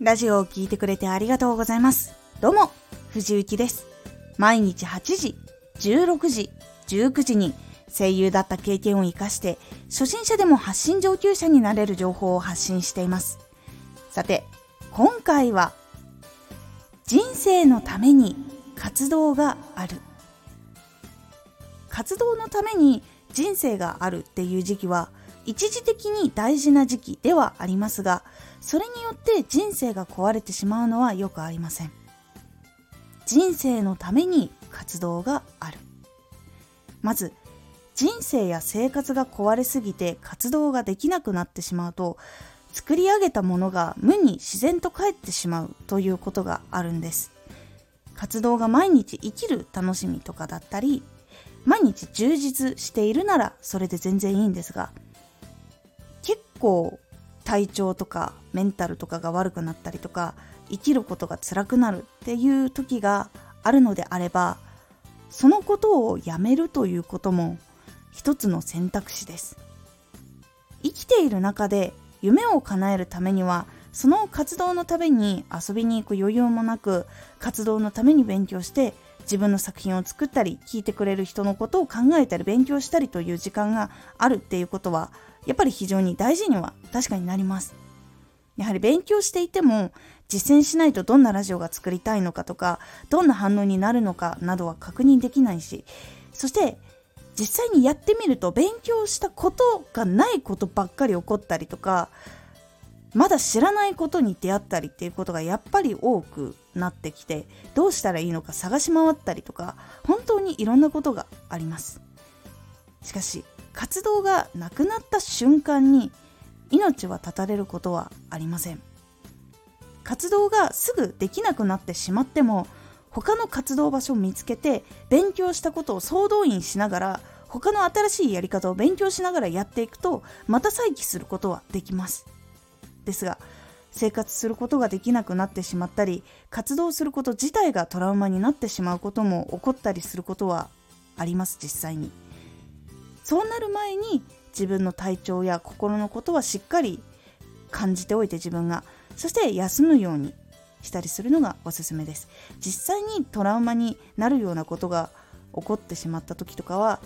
ラジオを聴いてくれてありがとうございます。どうも、藤幸です。毎日8時、16時、19時に声優だった経験を活かして初心者でも発信上級者になれる情報を発信しています。さて、今回は人生のために活動がある。活動のために人生があるっていう時期は一時的に大事な時期ではありますがそれによって人生が壊れてしまうのはよくありません。人生のために活動がある。まず人生や生活が壊れすぎて活動ができなくなってしまうと作り上げたものが無に自然と帰ってしまうということがあるんです。活動が毎日生きる楽しみとかだったり毎日充実しているならそれで全然いいんですが構体調とかメンタルとかが悪くなったりとか生きることが辛くなるっていう時があるのであればそのことをやめるということも一つの選択肢です。生きている中で夢を叶えるためにはその活動のために遊びに行く余裕もなく活動のために勉強して自分の作品を作ったり聞いてくれる人のことを考えたり勉強したりという時間があるっていうことはやっぱり非常に大事には確かになります。やはり勉強していても実践しないとどんなラジオが作りたいのかとかどんな反応になるのかなどは確認できないしそして実際にやってみると勉強したことがないことばっかり起こったりとかまだ知らないことに出会ったりっていうことがやっぱり多くなってきてどうしたらいいのか探し回ったりとか本当にいろんなことがあります。しかし活動がなくなった瞬間に命は絶たれることはありません。活動がすぐできなくなってしまっても他の活動場所を見つけて勉強したことを総動員しながら他の新しいやり方を勉強しながらやっていくとまた再起することはできます。ですが生活することができなくなってしまったり活動すること自体がトラウマになってしまうことも起こったりすることはあります。実際にそうなる前に自分の体調や心のことはしっかり感じておいて自分がそして休むようにしたりするのがおすすめです。実際にトラウマになるようなことが起こってしまった時とかは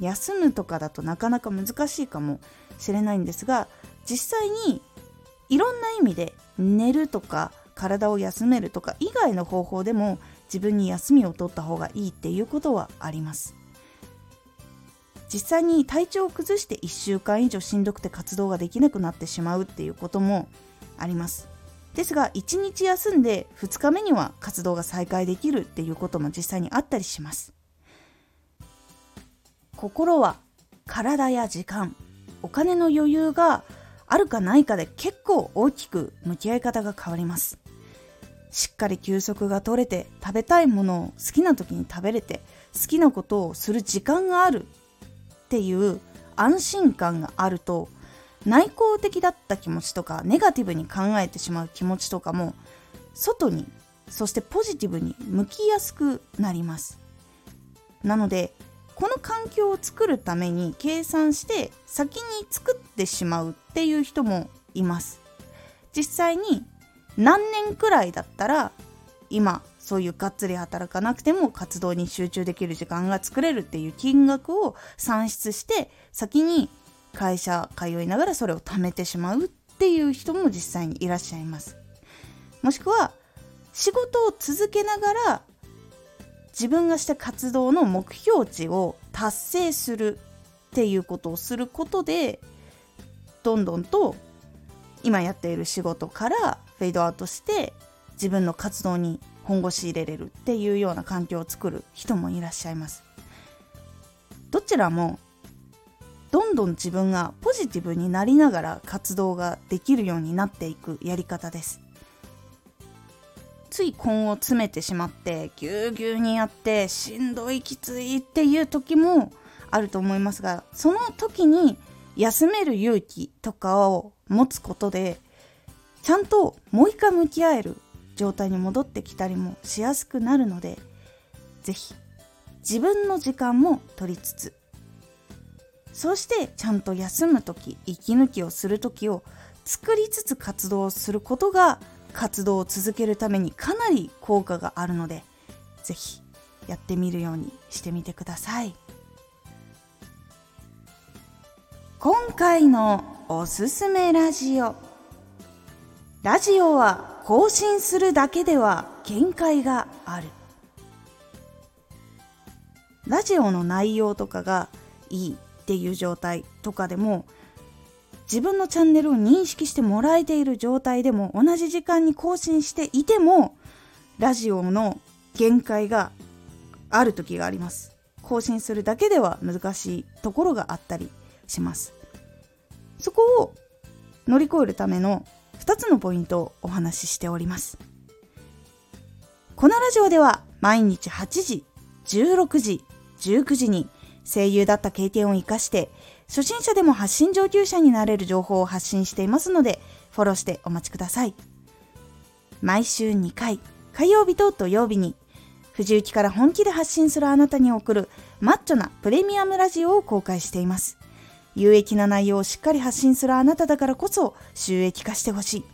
休むとかだとなかなか難しいかもしれないんですが実際にいろんな意味で寝るとか体を休めるとか以外の方法でも自分に休みを取った方がいいっていうことはあります。実際に体調を崩して1週間以上しんどくて活動ができなくなってしまうっていうこともあります。ですが1日休んで2日目には活動が再開できるっていうことも実際にあったりします。心は体や時間お金の余裕があるかないかで結構大きく向き合い方が変わります。しっかり休息が取れて食べたいものを好きな時に食べれて好きなことをする時間があるっていう安心感があると内向的だった気持ちとかネガティブに考えてしまう気持ちとかも外にそしてポジティブに向きやすくなります。なのでこの環境を作るために計算して先に作ってしまうっていう人もいます。実際に何年くらいだったら今そういうがっつり働かなくても活動に集中できる時間が作れるっていう金額を算出して先に会社通いながらそれを貯めてしまうっていう人も実際にいらっしゃいます。もしくは仕事を続けながら自分がした活動の目標値を達成するっていうことをすることでどんどんと今やっている仕事からフェードアウトして自分の活動に本腰入れれるっていうような環境を作る人もいらっしゃいます。どちらもどんどん自分がポジティブになりながら活動ができるようになっていくやり方です。つい根を詰めてしまってぎゅうぎゅうにやってしんどいきついっていう時もあると思いますがその時に休める勇気とかを持つことでちゃんともう一回向き合える状態に戻ってきたりもしやすくなるので是非自分の時間も取りつつそしてちゃんと休む時息抜きをする時を作りつつ活動することが活動を続けるためにかなり効果があるので是非やってみるようにしてみてください。今回のおすすめラジオ。ラジオは更新するだけでは限界がある。ラジオの内容とかがいいっていう状態とかでも自分のチャンネルを認識してもらえている状態でも同じ時間に更新していてもラジオの限界がある時があります。更新するだけでは難しいところがあったりします。そこを乗り越えるための2つのポイントをお話ししております。このラジオでは毎日8時16時19時に声優だった経験を生かして初心者でも発信上級者になれる情報を発信していますのでフォローしてお待ちください。毎週2回火曜日と土曜日に藤雪から本気で発信するあなたに送るマッチョなプレミアムラジオを公開しています。有益な内容をしっかり発信するあなただからこそ収益化してほしい。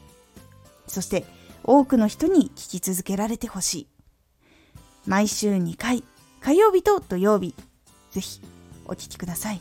そして多くの人に聞き続けられてほしい。毎週2回火曜日と土曜日ぜひお聴きください。